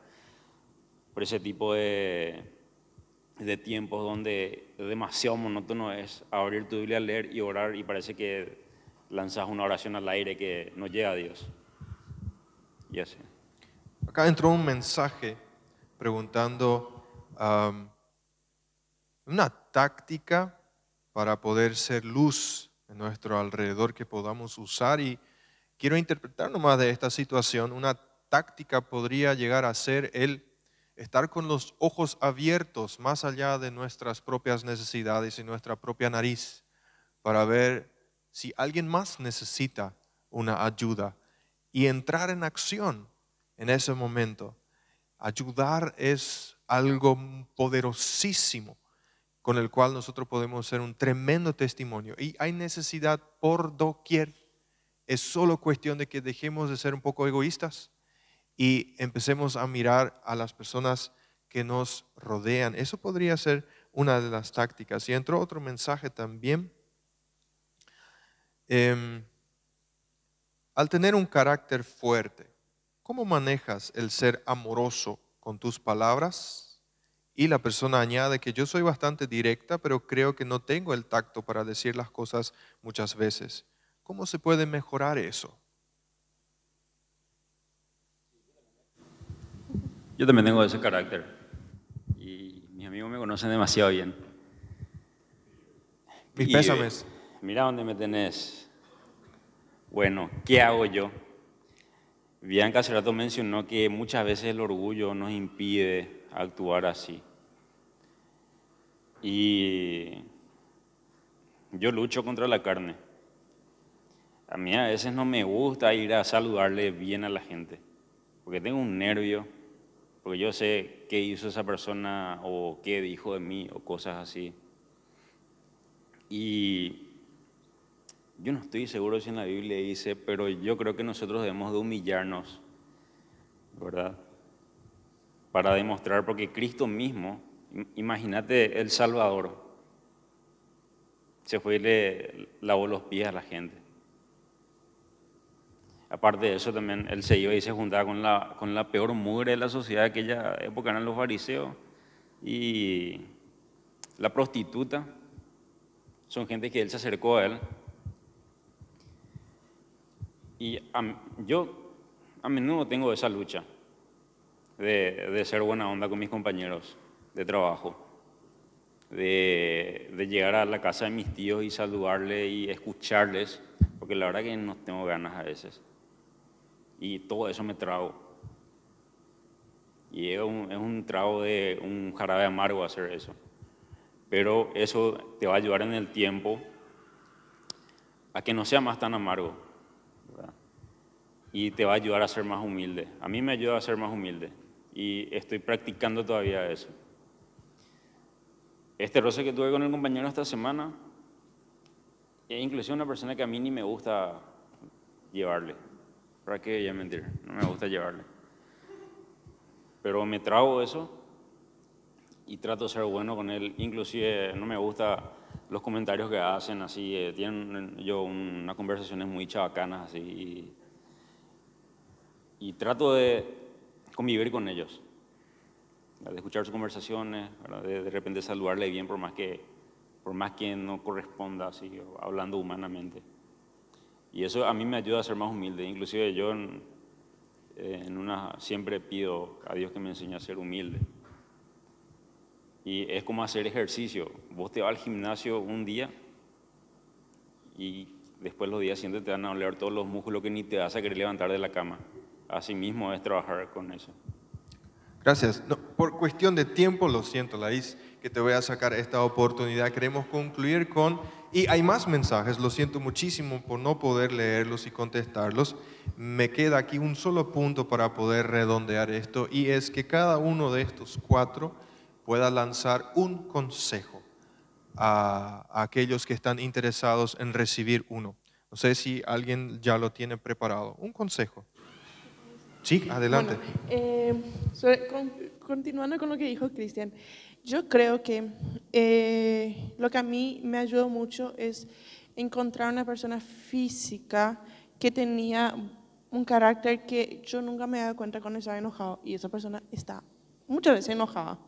por ese tipo de, de tiempos donde demasiado monótono es abrir tu Biblia, leer y orar y parece que lanzas una oración al aire que no llega a Dios. Y así. Acá entró un mensaje preguntando um, una táctica para poder ser luz en nuestro alrededor que podamos usar y quiero interpretar nomás de esta situación. Una táctica podría llegar a ser el estar con los ojos abiertos más allá de nuestras propias necesidades y nuestra propia nariz para ver si alguien más necesita una ayuda y entrar en acción en ese momento. Ayudar es algo poderosísimo con el cual nosotros podemos ser un tremendo testimonio. Y hay necesidad por doquier. Es solo cuestión de que dejemos de ser un poco egoístas y empecemos a mirar a las personas que nos rodean. Eso podría ser una de las tácticas. Y entró otro mensaje también. Eh, al tener un carácter fuerte, ¿cómo manejas el ser amoroso con tus palabras? Y la persona añade que yo soy bastante directa, pero creo que no tengo el tacto para decir las cosas muchas veces. ¿Cómo se puede mejorar eso? Yo también tengo ese carácter y mis amigos me conocen demasiado bien. Mis Y, pésames. eh, Mira dónde me tenés. Bueno, ¿qué hago yo? Bianca hace rato mencionó que muchas veces el orgullo nos impide actuar así. Y yo lucho contra la carne. A mí a veces no me gusta ir a saludarle bien a la gente, porque tengo un nervio, porque yo sé qué hizo esa persona o qué dijo de mí o cosas así. Y yo no estoy seguro si en la Biblia dice, pero yo creo que nosotros debemos de humillarnos, ¿verdad? Para demostrar, porque Cristo mismo, im- imagínate el Salvador, se fue y le lavó los pies a la gente. Aparte de eso, también él se iba y se juntaba con la, con la peor mugre de la sociedad de aquella época, eran los fariseos. Y la prostituta, son gente que él se acercó a él. Y yo a menudo tengo esa lucha de, de ser buena onda con mis compañeros de trabajo, de, de llegar a la casa de mis tíos y saludarles y escucharles, porque la verdad que no tengo ganas a veces. Y todo eso me trago. Y es un, un trago de un jarabe amargo hacer eso. Pero eso te va a ayudar en el tiempo a que no sea más tan amargo. Y te va a ayudar a ser más humilde. A mí me ayuda a ser más humilde. Y estoy practicando todavía eso. Este roce que tuve con el compañero esta semana, es inclusive una persona que a mí ni me gusta llevarle. ¿Para qué voy a mentir? No me gusta llevarle. Pero me trago eso y trato de ser bueno con él. Inclusive no me gusta los comentarios que hacen así. eh, tienen yo unas conversaciones muy chabacanas así. Y, trato de convivir con ellos. de escuchar sus conversaciones, de de repente saludarle bien por más que, por más que no corresponda, así, hablando humanamente. Y eso a mí me ayuda a ser más humilde. Inclusive yo en, una, siempre pido a Dios que me enseñe a ser humilde. Y es como hacer ejercicio. Vos te vas al gimnasio un día y después los días siguientes te van a doler todos los músculos que ni te vas a querer levantar de la cama. Así mismo es trabajar con eso. Gracias. Por cuestión de tiempo, lo siento, Laís, que te voy a sacar esta oportunidad. Queremos concluir con, y hay más mensajes, lo siento muchísimo por no poder leerlos y contestarlos. Me queda aquí un solo punto para poder redondear esto, y es que cada uno de estos cuatro pueda lanzar un consejo a, a aquellos que están interesados en recibir uno. No sé si alguien ya lo tiene preparado. Un consejo. Sí, adelante. Bueno, eh, continuando con lo que dijo Cristian, yo creo que eh, lo que a mí me ayudó mucho es encontrar una persona física que tenía un carácter que yo nunca me daba cuenta cuando estaba enojado y esa persona está muchas veces enojada.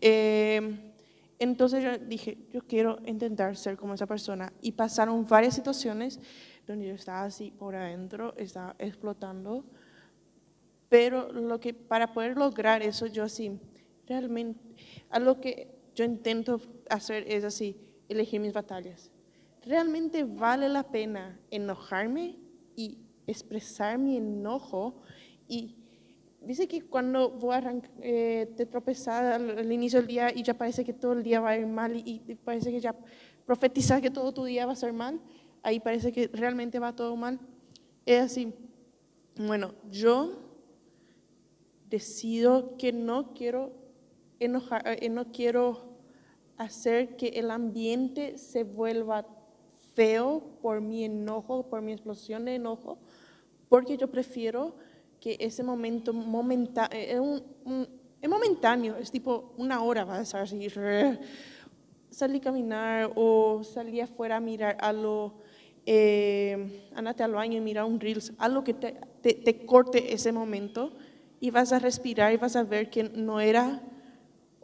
Eh, entonces yo dije, yo quiero intentar ser como esa persona y pasaron varias situaciones donde yo estaba así por adentro, estaba explotando. Pero lo que para poder lograr eso, yo así, realmente, a lo que yo intento hacer es así, elegir mis batallas. ¿Realmente vale la pena enojarme y expresar mi enojo? Y dice que cuando vos arranc- eh, te tropezás al, al inicio del día y ya parece que todo el día va a ir mal y, y parece que ya profetizas que todo tu día va a ser mal, ahí parece que realmente va todo mal. Es así. Bueno, yo decido que no quiero enojar, eh, no quiero hacer que el ambiente se vuelva feo por mi enojo, por mi explosión de enojo, porque yo prefiero que ese momento momenta, eh, un- es momentáneo, es tipo una hora, vas a estar así, [LAUGHS] salir a caminar o salir afuera a mirar algo, eh, andate al baño y mirar un reels, algo que te, te, te corte ese momento y vas a respirar y vas a ver que no era,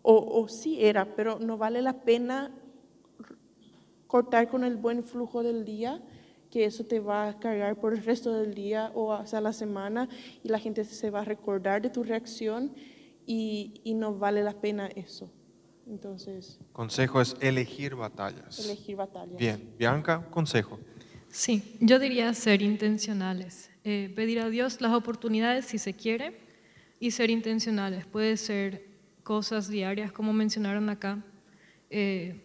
o, o sí era, pero no vale la pena cortar con el buen flujo del día, que eso te va a cargar por el resto del día o hasta la semana y la gente se va a recordar de tu reacción y, y no vale la pena eso. Entonces, Consejo es elegir batallas. elegir batallas. Bien, Bianca, consejo. Sí, yo diría ser intencionales, eh, pedir a Dios las oportunidades si se quiere y ser intencionales. Puede ser cosas diarias, como mencionaron acá, eh,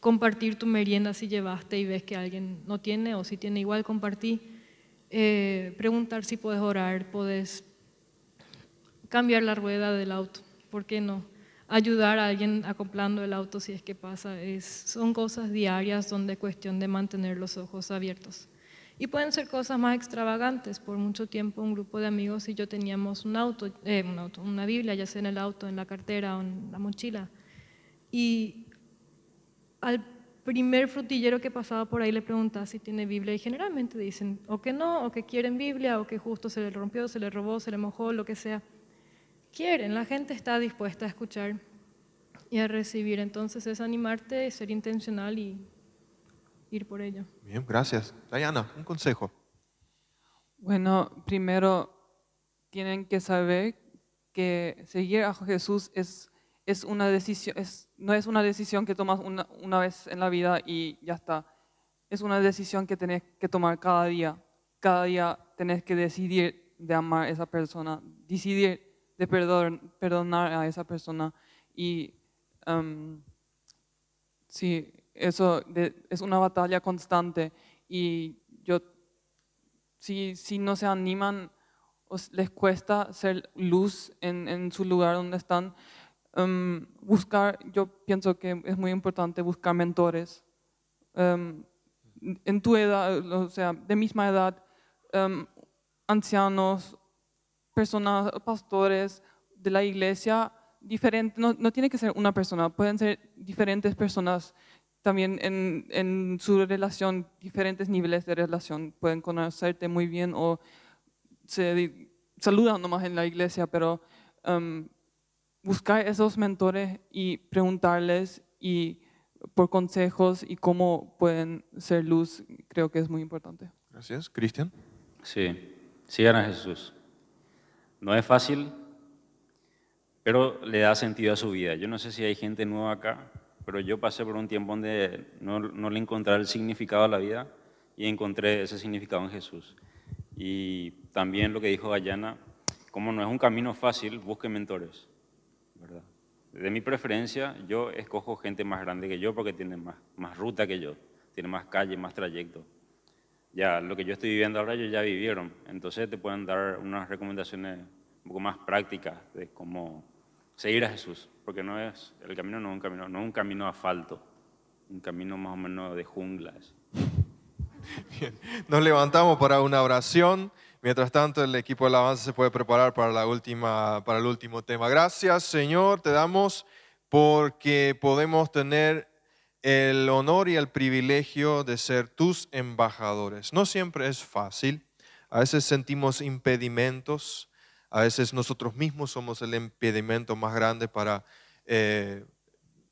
compartir tu merienda si llevaste y ves que alguien no tiene o si tiene igual, compartí. Eh, preguntar si puedes orar, puedes cambiar la rueda del auto, ¿por qué no? Ayudar a alguien acoplando el auto si es que pasa, es, son cosas diarias donde es cuestión de mantener los ojos abiertos. Y pueden ser cosas más extravagantes. Por mucho tiempo un grupo de amigos y yo teníamos un auto, eh, un auto, una Biblia, ya sea en el auto, en la cartera o en la mochila. Y al primer frutillero que pasaba por ahí le preguntaba si tiene Biblia y generalmente dicen o que no, o que quieren Biblia, o que justo se le rompió, se le robó, se le mojó, lo que sea. Quieren, la gente está dispuesta a escuchar y a recibir. Entonces es animarte, ser intencional y ir por ello. Bien, gracias. Diana, un consejo. Bueno, primero tienen que saber que seguir a Jesús es, es una decisión, es, no es una decisión que tomas una, una vez en la vida y ya está. Es una decisión que tenés que tomar cada día. Cada día tenés que decidir de amar a esa persona, decidir de perdon- perdonar a esa persona. Y em, sí, eso de- es una batalla constante. Y yo si, si no se animan o s- les cuesta ser luz en, en su lugar donde están, em, buscar, yo pienso que es muy importante buscar mentores. em, en tu edad, o sea, de misma edad, em, ancianos, personas, pastores de la iglesia, diferente, no, no tiene que ser una persona, pueden ser diferentes personas también en, en su relación, diferentes niveles de relación, pueden conocerte muy bien o se saludan nomás en la iglesia, pero em, buscar esos mentores y preguntarles y por consejos y cómo pueden ser luz, creo que es muy importante. Gracias. Cristian. Sí, sigan a Jesús. No es fácil, pero le da sentido a su vida. Yo no sé si hay gente nueva acá, pero yo pasé por un tiempo donde no, no le encontré el significado a la vida y encontré ese significado en Jesús. Y también lo que dijo Dayana, como no es un camino fácil, busque mentores. ¿verdad? De mi preferencia, yo escojo gente más grande que yo porque tiene más, más ruta que yo, tiene más calle, más trayecto. Ya lo que yo estoy viviendo ahora, ellos ya vivieron. Entonces te pueden dar unas recomendaciones un poco más prácticas de cómo seguir a Jesús. Porque no es, el camino no es un camino, no es un camino asfalto, un camino más o menos de junglas. Bien. Nos levantamos para una oración. Mientras tanto, el equipo de alabanza se puede preparar para, la última, para el último tema. Gracias, Señor, te damos porque podemos tener el honor y el privilegio de ser tus embajadores. No siempre es fácil. A veces sentimos impedimentos. A veces nosotros mismos somos el impedimento más grande para eh,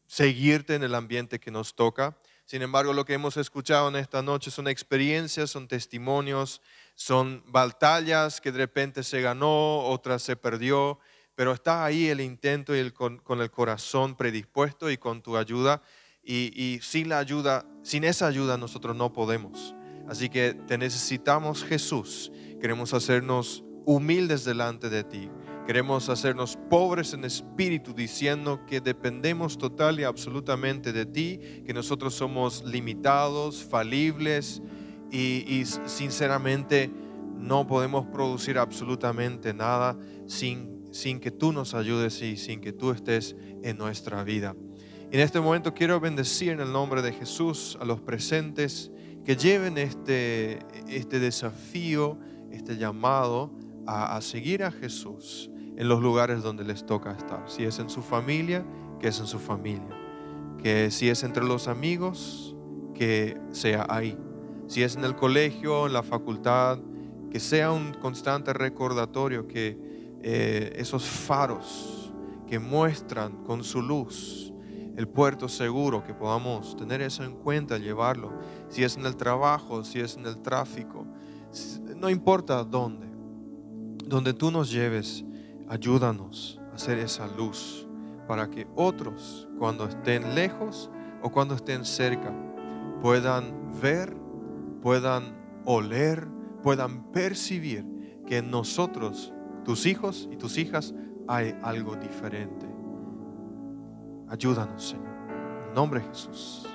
seguirte en el ambiente que nos toca. Sin embargo, lo que hemos escuchado en esta noche son experiencias, son testimonios, son batallas que de repente se ganó, otras se perdió, pero está ahí el intento y con, el corazón predispuesto y con tu ayuda. Y sin la ayuda, sin esa ayuda nosotros no podemos. Así que te necesitamos Jesús. Queremos hacernos humildes delante de ti. Queremos hacernos pobres en espíritu diciendo que dependemos total y absolutamente de ti, que nosotros somos limitados, falibles y, y sinceramente no podemos producir absolutamente nada sin, sin que tú nos ayudes y sin que tú estés en nuestra vida. En este momento quiero bendecir en el nombre de Jesús a los presentes que lleven este, este desafío, este llamado a, seguir a Jesús en los lugares donde les toca estar. Si es en su familia, que es en su familia. Que si es entre los amigos, que sea ahí. Si es en el colegio, en la facultad, que sea un constante recordatorio que eh, esos faros que muestran con su luz el puerto seguro, que podamos tener eso en cuenta, llevarlo. Si es en el trabajo, si es en el tráfico, no importa dónde, donde tú nos lleves, ayúdanos a hacer esa luz para que otros, cuando estén lejos o cuando estén cerca, puedan ver, puedan oler, puedan percibir que en nosotros, tus hijos y tus hijas, hay algo diferente. Ayúdanos, Señor. En nombre de Jesús.